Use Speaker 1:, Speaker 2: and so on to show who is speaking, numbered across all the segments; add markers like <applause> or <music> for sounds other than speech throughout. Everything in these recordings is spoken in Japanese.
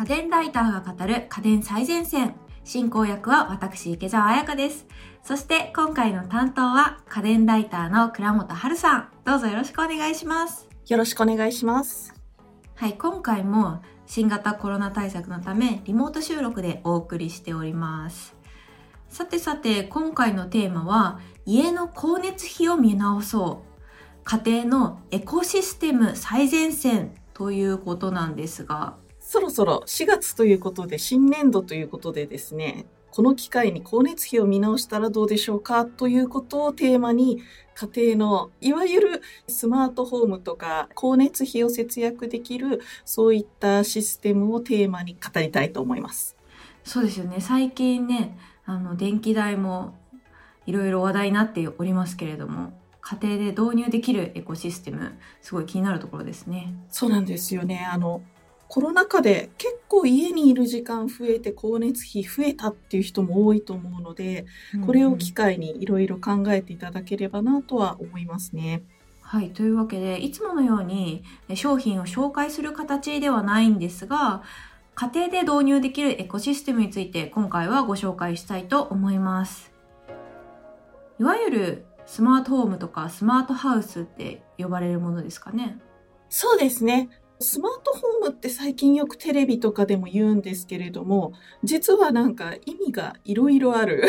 Speaker 1: 家電ライターが語る家電最前線。進行役は私、池澤彩香です。そして今回の担当は家電ライターの倉本春さん。どうぞよろしくお願いします。
Speaker 2: よろしくお願いします。
Speaker 1: はい、今回も新型コロナ対策のためリモート収録でお送りしております。さてさて、今回のテーマは家の光熱費を見直そう。家庭のエコシステム最前線ということなんですが、
Speaker 2: そろそろ4月ということで新年度ということでですね、この機会に光熱費を見直したらどうでしょうかということをテーマに家庭のいわゆるスマートホームとか光熱費を節約できるそういったシステムをテーマに語りたいと思います。
Speaker 1: そうですよね。最近ね、あの、電気代もいろいろ話題になっておりますけれども、家庭で導入できるエコシステム、すごい気になるところですね。
Speaker 2: そうなんですよね。あの、コロナ禍で結構家にいる時間増えて光熱費増えたっていう人も多いと思うので、これを機会にいろいろ考えていただければなとは思いますね。
Speaker 1: はい。というわけで、いつものようにえ商品を紹介する形ではないんですが、家庭で導入できるエコシステムについて今回はご紹介したいと思います。いわゆるスマートホームとかスマートハウスって呼ばれるものですかね？
Speaker 2: そうですね。スマートホームって最近よくテレビとかでも言うんですけれども、実はなんか意味がいろいろある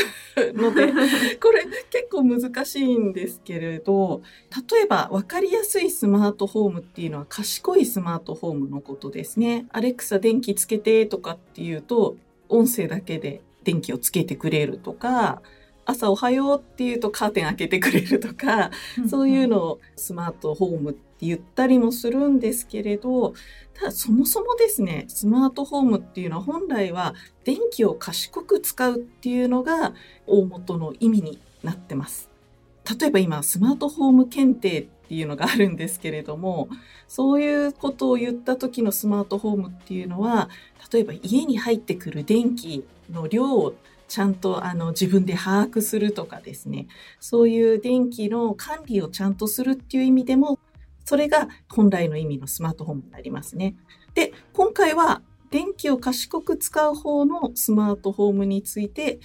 Speaker 2: ので、<laughs> これ結構難しいんですけれど、例えば分かりやすいスマートホームっていうのは賢いスマートホームのことですね。アレクサ電気つけてとかっていうと、音声だけで電気をつけてくれるとか、朝おはようっていうとカーテン開けてくれるとか、そういうのをスマートホームって言ったりもするんですけれど、ただそもそもですね、スマートホームっていうのは本来は電気を賢く使うっていうのが大元の意味になってます。例えば今、スマートホーム検定っていうのがあるんですけれども、そういうことを言った時のスマートホームっていうのは、例えば家に入ってくる電気の量をちゃんとあの自分で把握するとかですね、そういう電気の管理をちゃんとするっていう意味でも、それが本来の意味のスマートホームになりますね。で、今回は電気を賢く使う方のスマートホームについて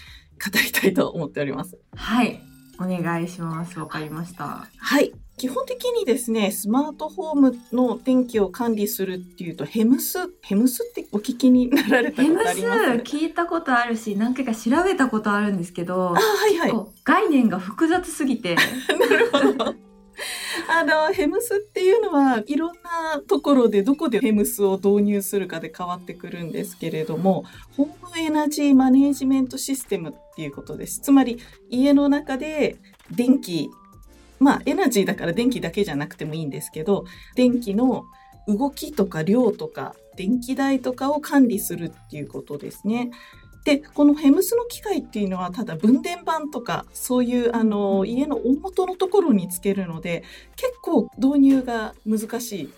Speaker 2: 語りたいと思っております。
Speaker 1: はい。お願いします。わかりました。
Speaker 2: はい。基本的にですね、スマートフォームの電気を管理するっていうと、ヘムス、ヘムスってお聞きになられたこと
Speaker 1: ヘムス
Speaker 2: あります？
Speaker 1: 聞いたことあるし、何回か調べたことあるんですけど、
Speaker 2: あ、はいはい。
Speaker 1: 概念が複雑すぎて、<laughs>
Speaker 2: なるほど。<laughs> あの、ヘムスっていうのは、いろんなところでどこでヘムスを導入するかで変わってくるんですけれども、ホームエナジーマネージメントシステムっていうことです。つまり、家の中で電気、まあ、エナジーだから電気だけじゃなくてもいいんですけど、電気の動きとか量とか、電気代とかを管理するっていうことですね。で、このヘムスの機械っていうのはただ分電盤とかそういうあの家の大元のところにつけるので結構導入が難しい。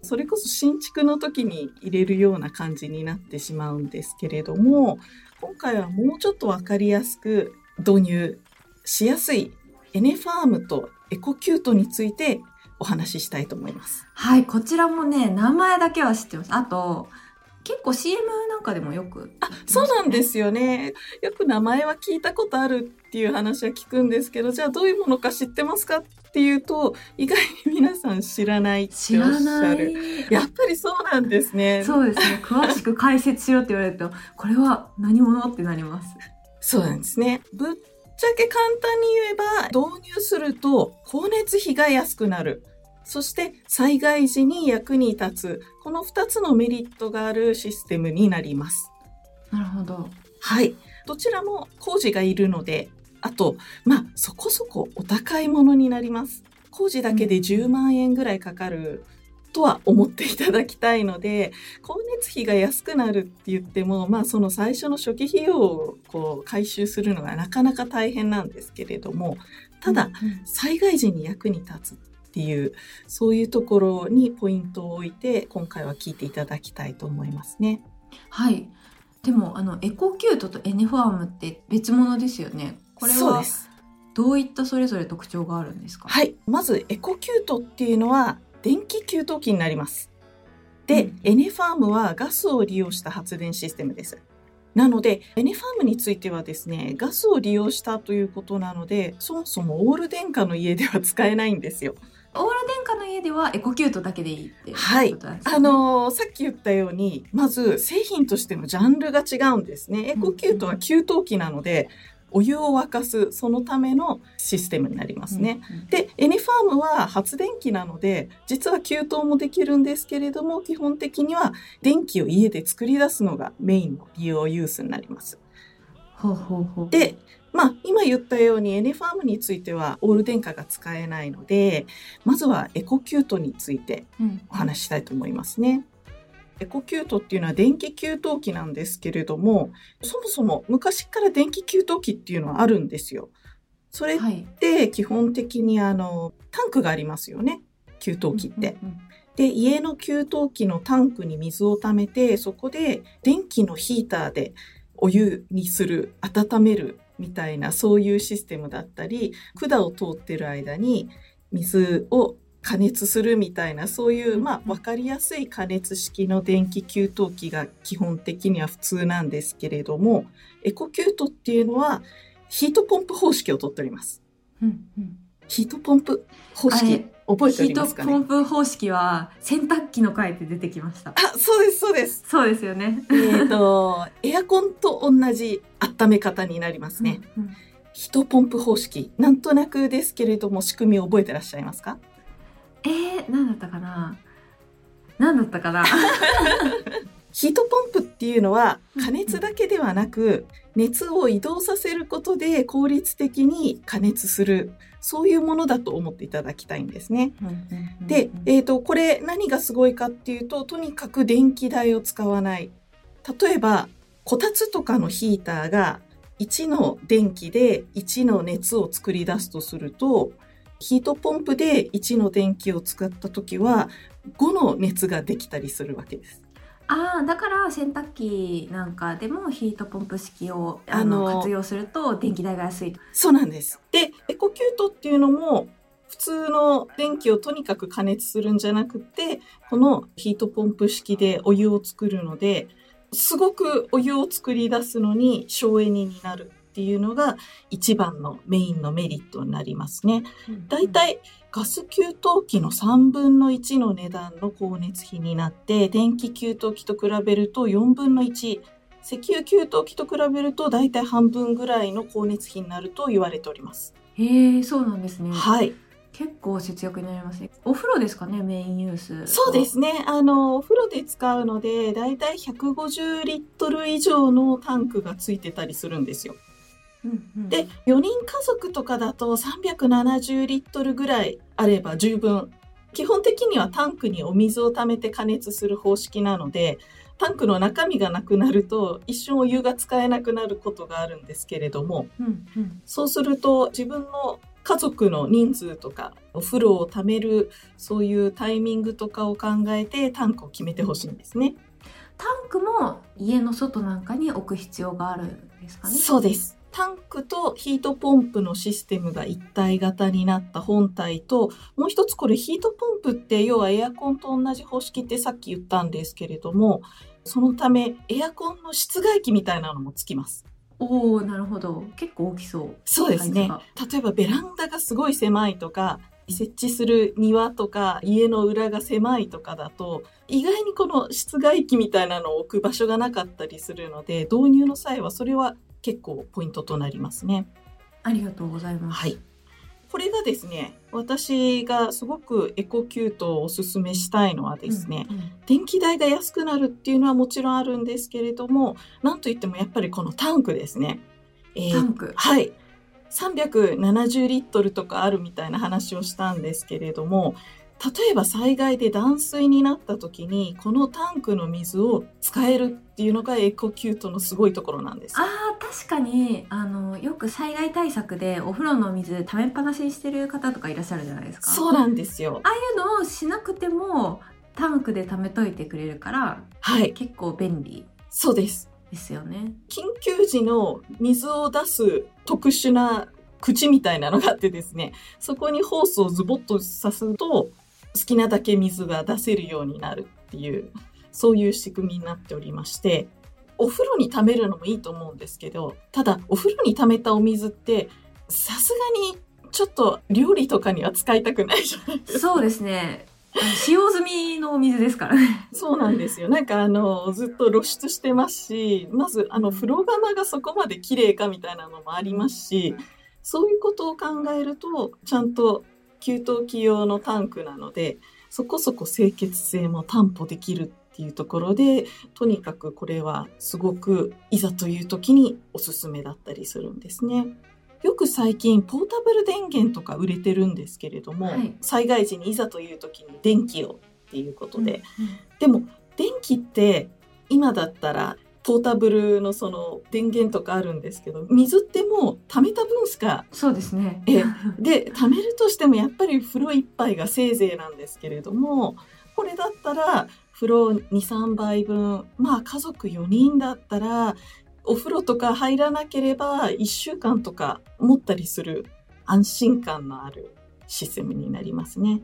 Speaker 2: それこそ新築の時に入れるような感じになってしまうんですけれども今回はもうちょっとわかりやすく導入しやすいエネファームとエコキュートについてお話ししたいと思います。
Speaker 1: はい、こちらもね、名前だけは知ってます。あと、結構 CM なんかでもよく。
Speaker 2: あ、そうなんですよね。よく名前は聞いたことあるっていう話は聞くんですけど、じゃあどういうものか知ってますかっていうと、意外に皆さん知らないって
Speaker 1: 知ら
Speaker 2: おっしゃ
Speaker 1: ない
Speaker 2: る。。やっぱりそうなんですね。
Speaker 1: そうですね。詳しく解説しろって言われると、これは何者ってなります。
Speaker 2: そうなんですね。ぶっちゃけ簡単に言えば、導入すると光熱費が安くなる。そして災害時に役に立つ。この2つのメリットがあるシステムになります。
Speaker 1: なるほど。
Speaker 2: はい。どちらも工事がいるので、あと、まあ、そこそこお高いものになります。工事だけで10万円ぐらいかかるとは思っていただきたいので、光熱費が安くなるって言っても、まあ、その最初の初期費用をこう回収するのがなかなか大変なんですけれども、ただ、災害時に役に立つっていう、そういうところにポイントを置いて、今回は聞いていただきたいと思いますね。
Speaker 1: はい。でも、あの、エコキュートとエネファームって別物ですよね。これは
Speaker 2: そうです。
Speaker 1: どういったそれぞれ特徴があるんですか？
Speaker 2: はい。まず、エコキュートっていうのは、電気給湯器になります。で、
Speaker 1: うん
Speaker 2: エネファームはガスを利用した発電システムです。なので、エネファームについてはですね、ガスを利用したということなので、そもそもオール電化の家では使えないんですよ。
Speaker 1: オール電化の家ではエコキュートだけでいいっていう
Speaker 2: はい
Speaker 1: ことなんですかね
Speaker 2: あのーさっき言ったように、まず製品としてのジャンルが違うんですね。エコキュートは給湯器なので、お湯を沸かす、そのためのシステムになりますね。。
Speaker 1: うんうん
Speaker 2: で、エネファームは発電機なので、実は給湯もできるんですけれども、基本的には電気を家で作り出すのがメインの利用ユースになります。
Speaker 1: ほうほうほう。
Speaker 2: で、まあ、今言ったようにエネファームについてはオール電化が使えないので、まずはエコキュートについて
Speaker 1: うん、
Speaker 2: お話ししたいと思いますね。エコキュートっていうのは電気給湯器なんですけれども、そもそも昔から電気給湯器っていうのはあるんですよ。それっ
Speaker 1: はい。
Speaker 2: て基本的にあのタンクがありますよね。給湯器って。
Speaker 1: うんうん
Speaker 2: で、家の給湯器のタンクに水を溜めて、そこで電気のヒーターでお湯にする、温めるみたいなそういうシステムだったり、管を通ってる間に水を加熱するみたいなそういう、まあ、わかりやすい加熱式の電気給湯器が基本的には普通なんですけれども、エコキュートっていうのはヒートポンプ方式をとっております。
Speaker 1: うんうん。
Speaker 2: ヒートポンプ方式覚えてお
Speaker 1: ヒート
Speaker 2: りますかね
Speaker 1: ポンプ方式は洗濯機の回で出てきました。
Speaker 2: あ、そうです、そうです。
Speaker 1: そうですよね。
Speaker 2: えっと、エアコンと同じ温め方になりますね。
Speaker 1: うんうん
Speaker 2: ヒートポンプ方式。なんとなくですけれども、仕組みを覚えてらっしゃいますか？
Speaker 1: えー、何だったかな？何だったかな？<laughs>
Speaker 2: ヒートポンプっていうのは
Speaker 1: うん
Speaker 2: 加熱だけではなく、熱を移動させることで効率的に加熱する、そういうものだと思っていただきたいんですね。で、えっ、と、これ何がすごいかっていうと、とにかく電気代を使わない。例えば、こたつとかのヒーターが1の電気で1の熱を作り出すとすると、ヒートポンプで1の電気を使った時は5の熱ができたりするわけです。
Speaker 1: ああだから洗濯機なんかでもヒートポンプ式をあの活用すると電気代が安いと。
Speaker 2: そうなんです。で、エコキュートっていうのも、普通の電気をとにかく加熱するんじゃなくて、このヒートポンプ式でお湯を作るので、すごくお湯を作り出すのに省エネになるっていうのが一番のメインのメリットになりますね。だいたいガス給湯器の3分の1の値段の光熱費になって、電気給湯器と比べると4分の1、石油給湯器と比べるとだいたい半分ぐらいの光熱費になると言われております。
Speaker 1: へえそうなんですね。
Speaker 2: はい。
Speaker 1: 結構節約になりますね。お風呂ですかねメインユース。
Speaker 2: そうですね。あの、お風呂で使うので、だいたい150リットル以上のタンクがついてたりするんですよ。
Speaker 1: うんうん。
Speaker 2: で、4人家族とかだと370リットルぐらいあれば十分。基本的にはタンクにお水を溜めて加熱する方式なので、タンクの中身がなくなると一瞬お湯が使えなくなることがあるんですけれども、
Speaker 1: うんうん。
Speaker 2: そうすると自分の家族の人数とかお風呂を溜めるそういうタイミングとかを考えてタンクを決めてほしいんですね。
Speaker 1: タンクも家の外なんかに置く必要があるんですかね？
Speaker 2: そうです。タンクとヒートポンプのシステムが一体型になった本体と、もう一つこれヒートポンプって要はエアコンと同じ方式ってさっき言ったんですけれども、そのためエアコンの室外機みたいなのもつきます。
Speaker 1: おおなるほど。結構大きそう。
Speaker 2: そうですね。例えばベランダがすごい狭いとか、設置する庭とか家の裏が狭いとかだと、意外にこの室外機みたいなのを置く場所がなかったりするので、導入の際はそれは結構ポイントとなりますね。
Speaker 1: ありがとうございます。
Speaker 2: はい。これがですね、私がすごくエコキュートをおすすめしたいのはですね、
Speaker 1: うんうん
Speaker 2: 電気代が安くなるっていうのはもちろんあるんですけれども、なんといってもやっぱりこのタンクですね。えー
Speaker 1: タンク？
Speaker 2: はい。370リットルとかあるみたいな話をしたんですけれども、例えば災害で断水になった時に、このタンクの水を使えるっていうのがエコキュートのすごいところなんです。
Speaker 1: あー確かにあのよく災害対策でお風呂の水溜めっぱなしにしてる方とかいらっしゃるじゃないですか。
Speaker 2: そうなんですよ。
Speaker 1: ああいうのをしなくてもタンクで溜めといてくれるから
Speaker 2: はい。
Speaker 1: 結構便利
Speaker 2: そうです。
Speaker 1: ですよね。
Speaker 2: 緊急時の水を出す特殊な口みたいなのがあってですね、そこにホースをズボッと刺すと、好きなだけ水が出せるようになるっっていう、そういう仕組みになっておりまして、お風呂に溜めるのもいいと思うんですけど、ただお風呂に溜めたお水って、さすがにちょっと料理とかには使いたくないじゃないですか。
Speaker 1: そうですね。使用済みのお水ですからね。
Speaker 2: そうなんですよ。なんかあの、ずっと露出してますし、まずあの、風呂釜がそこまで綺麗かみたいなのもありますし、そういうことを考えると、ちゃんと給湯器用のタンクなので、そこそこ清潔性も担保できるっていうところで、とにかくこれはすごくいざという時におすすめだったりするんですね。よく最近ポータブル電源とか売れてるんですけれども、
Speaker 1: はい。
Speaker 2: 災害時にいざという時に電気をっていうことで、
Speaker 1: うん
Speaker 2: でも電気って今だったらポータブルのその電源とかあるんですけど水ってもう溜めた分しか
Speaker 1: そうですね。
Speaker 2: えで溜めるとしてもやっぱり風呂一杯がせいぜいなんですけれどもこれだったら風呂23杯分まあ家族4人だったらお風呂とか入らなければ1週間とか持ったりする安心感のあるシステムになりますね。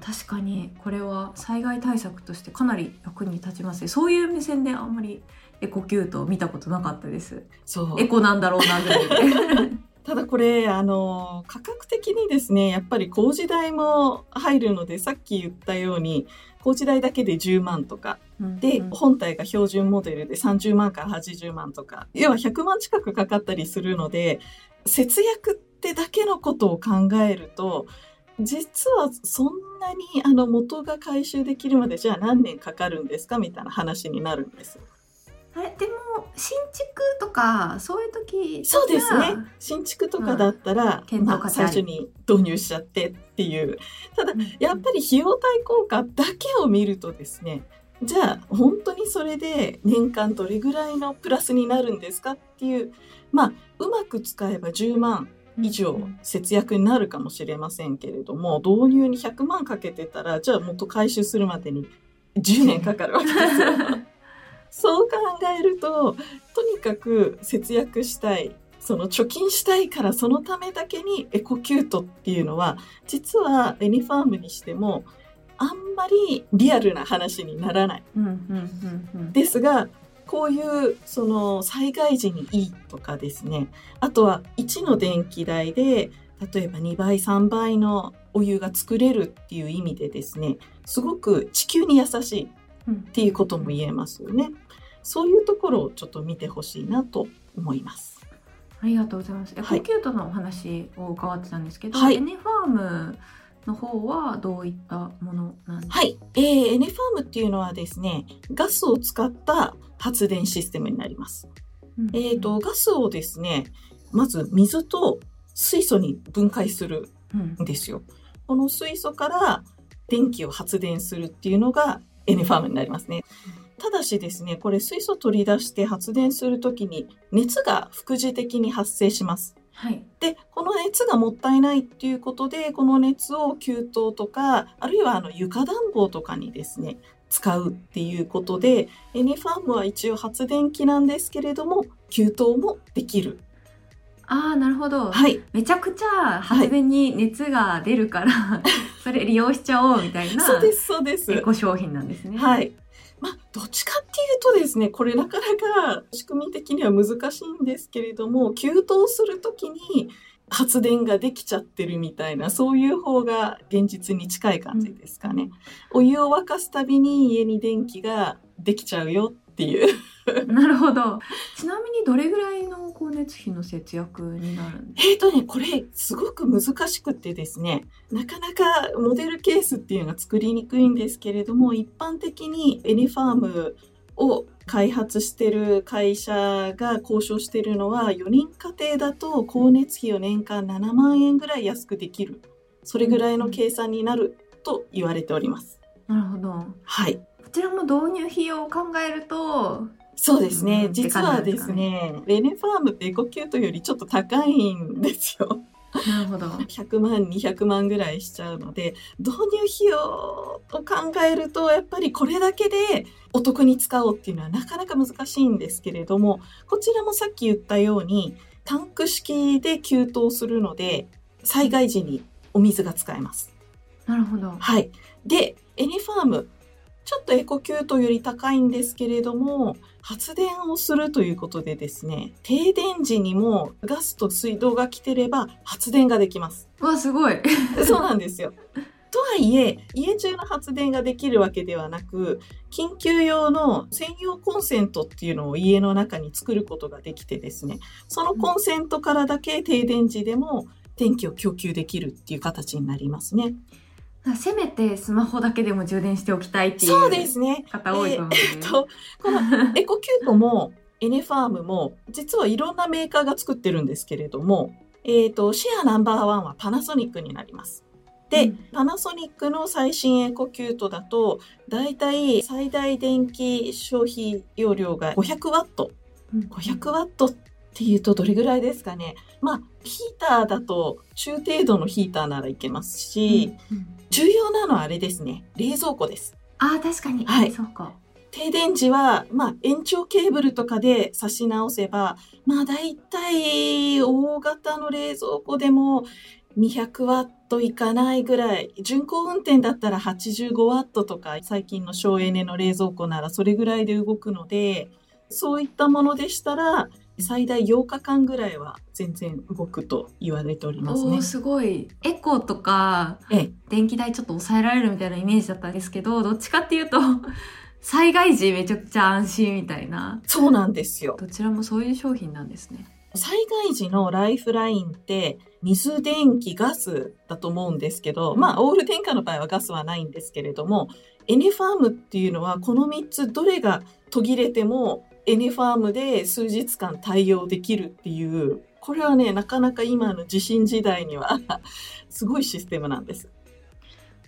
Speaker 1: 確かにこれは災害対策としてかなり役に立ちます。ねそういう目線であんまりエコキュートを見たことなかったです。
Speaker 2: そう。
Speaker 1: エコなんだろうなぐらいで。<laughs>
Speaker 2: ただこれ、あの、価格的にですね、やっぱり工事代も入るので、さっき言ったように、工事代だけで10万とか、で、
Speaker 1: うん。
Speaker 2: 本体が標準モデルで30万から80万とか、要は100万近くかかったりするので、節約ってだけのことを考えると、実はそんなにあの元が回収できるまでじゃあ何年かかるんですか？みたいな話になるんですよ。
Speaker 1: あれでも新築とかそういう時
Speaker 2: そうですね
Speaker 1: は。
Speaker 2: 新築とかだったら、
Speaker 1: 検討
Speaker 2: まあ、最初に導入しちゃってっていう。ただ、
Speaker 1: うん
Speaker 2: やっぱり費用対効果だけを見るとですね、じゃあ本当にそれで年間どれぐらいのプラスになるんですかっていう、まあ、うまく使えば10万以上節約になるかもしれませんけれども、導入に100万かけてたら、じゃあ元回収するまでに10年かかるわけですよ。<laughs> そう考えると、とにかく節約したい。その貯金したいからそのためだけにエコキュートっていうのは、実はエニファームにしても、あんまりリアルな話にならない。ですが、こういうその災害時にいいとかですね、あとは1の電気代で、例えば2倍、3倍のお湯が作れるっていう意味でですね、すごく地球に優しいっ
Speaker 1: うん
Speaker 2: ていうことも言えますよね。そういうところをちょっと見てほしいなと思います。
Speaker 1: ありがとうございます。エ
Speaker 2: はい
Speaker 1: コキュートのお話を伺ってたんですけど、
Speaker 2: はい
Speaker 1: エネファームの方はどういったものなんですか？
Speaker 2: はい。えー、エネファームっていうのはですね、ガスを使った発電システムになります。
Speaker 1: うん
Speaker 2: えー、と、ガスをですね、まず水と水素に分解する
Speaker 1: うん
Speaker 2: んですよ。この水素から電気を発電するっていうのがエネファームになりますね。ただしですね、これ水素取り出して発電するときに熱が副次的に発生します。
Speaker 1: はい。
Speaker 2: で、この熱がもったいないっていうことで、この熱を給湯とか、あるいはあの床暖房とかにですね、使うっていうことで、エネファームは一応発電機なんですけれども、給湯もできる。
Speaker 1: ああ、なるほど。
Speaker 2: はい。
Speaker 1: めちゃくちゃ発電に熱が出るから、<laughs> それ利用しちゃおうみたいな
Speaker 2: そうです、そうです。
Speaker 1: エコ商品なんですね。
Speaker 2: はい。まあ、どっちかっていうとですね、これなかなか仕組み的には難しいんですけれども、給湯するときに発電ができちゃってるみたいな、そういう方が現実に近い感じですかね。お湯を沸かすたびに家に電気ができちゃうよっていう。<laughs>
Speaker 1: なるほど。ちなみにどれぐらいの光熱費の節約になるんです
Speaker 2: えーとね、これすごく難しくってですね、なかなかモデルケースっていうのが作りにくいんですけれども、一般的にエネファームを開発してる会社が交渉してるのは、4人家庭だと光熱費を年間7万円ぐらい安くできる。それぐらいの計算になると言われております。
Speaker 1: かなるほど。
Speaker 2: はい。
Speaker 1: こちらも導入費用を考えると、
Speaker 2: そうですね。
Speaker 1: うん
Speaker 2: 実はですね、エネファームってエコキュートよりちょっと高いんですよ。
Speaker 1: なるほど。
Speaker 2: 100万200万ぐらいしちゃうので導入費用を考えるとやっぱりこれだけでお得に使おうっていうのはなかなか難しいんですけれどもこちらもさっき言ったようにタンク式で給湯するので災害時にお水が使えます。
Speaker 1: なるほど。
Speaker 2: はい。で、エネファームちょっとエコキュートより高いんですけれども、発電をするということでですね、停電時にもガスと水道が来てれば発電ができます。
Speaker 1: わ、すごい。<laughs>
Speaker 2: そうなんですよ。とはいえ、家中の発電ができるわけではなく、緊急用の専用コンセントっていうのを家の中に作ることができてですね、そのコンセントからだけ停電時でも電気を供給できるっていう形になりますね。
Speaker 1: せめてスマホだけでも充電しておきたいっていう。方多いと思うんで、
Speaker 2: えーえっと、この <laughs> エコキュートもエネファームも実はいろんなメーカーが作ってるんですけれども、えっ、と、シェアナンバーワンはパナソニックになります。で、
Speaker 1: うん
Speaker 2: パナソニックの最新エコキュートだと、だいたい最大電気消費容量が500ワット。
Speaker 1: うん
Speaker 2: 500ワットっていうとどれぐらいですかね。まあ、ヒーターだと中程度のヒーターならいけますし、
Speaker 1: うんうん
Speaker 2: 重要なのはあれですね。冷蔵庫です。
Speaker 1: ああ、確かに。
Speaker 2: はい
Speaker 1: そうか。
Speaker 2: 停電時は、まあ、延長ケーブルとかで差し直せば、まあ、だいたい大型の冷蔵庫でも200ワットいかないぐらい、巡航運転だったら85ワットとか、最近の省エネの冷蔵庫ならそれぐらいで動くので、そういったものでしたら、最大8日間ぐらいは全然動くと言われておりますね。
Speaker 1: すごい。エコとか、
Speaker 2: ええ、
Speaker 1: 電気代ちょっと抑えられるみたいなイメージだったんですけど、どっちかっていうと、<laughs> 災害時めちゃくちゃ安心みたいな。
Speaker 2: そうなんですよ。
Speaker 1: どちらもそういう商品なんですね。
Speaker 2: 災害時のライフラインって水、電気、ガスだと思うんですけど、まあ、オール電化の場合はガスはないんですけれども、エネファームっていうのはこの3つどれが途切れてもエネファームで数日間対応できるっていう、これはね、なかなか今の地震時代にはすごいシステムなんです。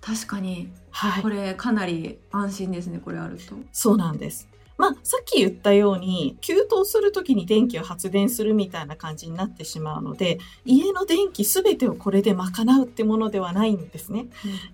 Speaker 1: 確かに、
Speaker 2: はい
Speaker 1: こ。れかなり安心ですね、これあると。
Speaker 2: そうなんです。まあ、さっき言ったように、給湯するときに電気を発電するみたいな感じになってしまうので、家の電気すべてをこれで賄うってものではないんですね。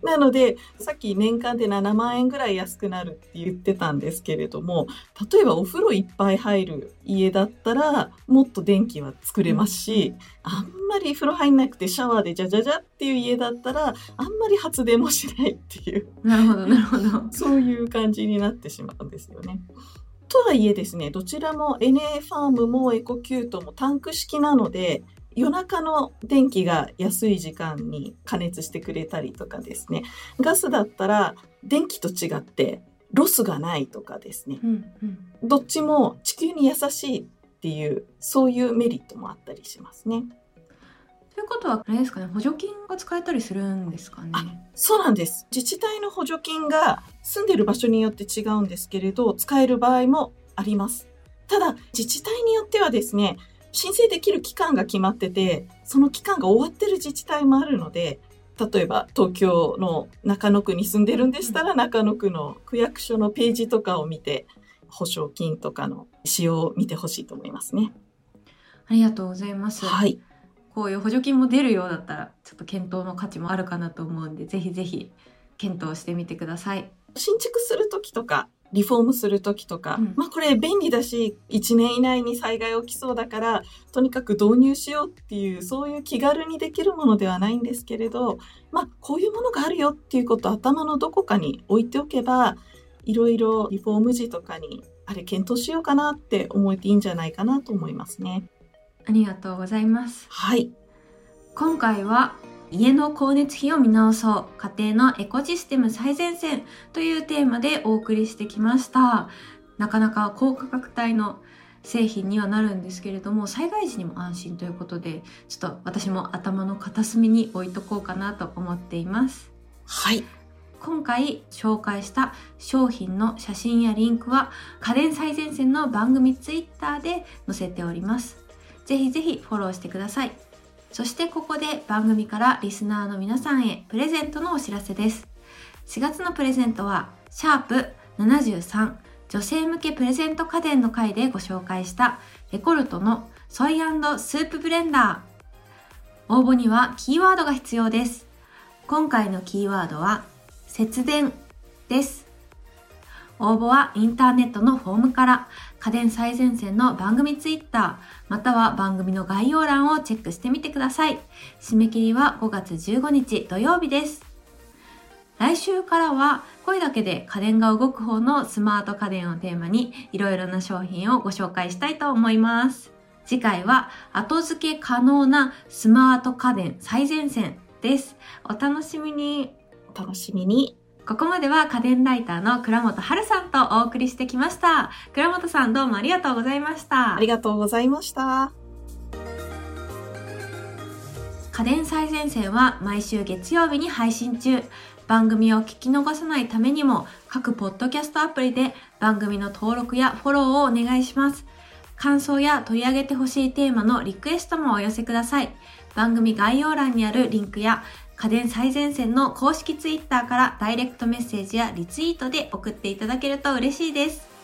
Speaker 2: なので、さっき年間で7万円ぐらい安くなるって言ってたんですけれども、例えばお風呂いっぱい入る家だったら、もっと電気は作れますし、あんまり風呂入んなくてシャワーでジャジャジャっていう家だったら、あんまり発電もしないっていう。
Speaker 1: なるほど、なるほど。
Speaker 2: そういう感じになってしまうんですよね。とはいえですね、どちらもエネファームもエコキュートもタンク式なので、夜中の電気が安い時間に加熱してくれたりとかですね、ガスだったら電気と違ってロスがないとかですね、
Speaker 1: うんうん。
Speaker 2: どっちも地球に優しいっていう、そういうメリットもあったりしますね。
Speaker 1: ということは、あれですかね、補助金が使えたりするんですかね？
Speaker 2: そうなんです。自治体の補助金が住んでる場所によって違うんですけれど、使える場合もあります。ただ、自治体によってはですね、申請できる期間が決まってて、その期間が終わってる自治体もあるので、例えば東京の中野区に住んでるんでしたら、中野区の区役所のページとかを見て、保証金とかの使用を見てほしいと思いますね。
Speaker 1: ありがとうございます。
Speaker 2: はい。
Speaker 1: こういう補助金も出るようだったら、ちょっと検討の価値もあるかなと思うんで、ぜひぜひ検討してみてください。
Speaker 2: 新築するときとか、リフォームするときとか、
Speaker 1: うん
Speaker 2: まあこれ便利だし、1年以内に災害起きそうだから、とにかく導入しようっていう、そういう気軽にできるものではないんですけれど、まあこういうものがあるよっていうことを頭のどこかに置いておけば、いろいろリフォーム時とかに、あれ検討しようかなって思えていいんじゃないかなと思いますね。
Speaker 1: ありがとうございます。
Speaker 2: はい。
Speaker 1: 今回は家の光熱費を見直そう家庭のエコシステム最前線というテーマでお送りしてきましたなかなか高価格帯の製品にはなるんですけれども災害時にも安心ということでちょっと私も頭の片隅に置いとこうかなと思っています
Speaker 2: はい。
Speaker 1: 今回紹介した商品の写真やリンクは家電最前線の番組ツイッターで載せておりますぜひぜひフォローしてください。そしてここで番組からリスナーの皆さんへプレゼントのお知らせです。4月のプレゼントはシャープ73女性向けプレゼント家電の回でご紹介したレコルトのソイスープブレンダー。応募にはキーワードが必要です。今回のキーワードは節電です。応募はインターネットのフォームから家電最前線の番組ツイッターまたは番組の概要欄をチェックしてみてください。締め切りは5月15日土曜日です。来週からは声だけで家電が動く方のスマート家電をテーマにいろいろな商品をご紹介したいと思います。次回は後付け可能なスマート家電最前線です。お楽しみに。
Speaker 2: お楽しみに。
Speaker 1: ここまでは家電ライターの倉本春さんとお送りしてきました。倉本さんどうもありがとうございました。
Speaker 2: ありがとうございました。
Speaker 1: 家電最前線は毎週月曜日に配信中。番組を聞き逃さないためにも各ポッドキャストアプリで番組の登録やフォローをお願いします。感想や取り上げてほしいテーマのリクエストもお寄せください。番組概要欄にあるリンクや家電最前線の公式ツイッターからダイレクトメッセージやリツイートで送っていただけると嬉しいです。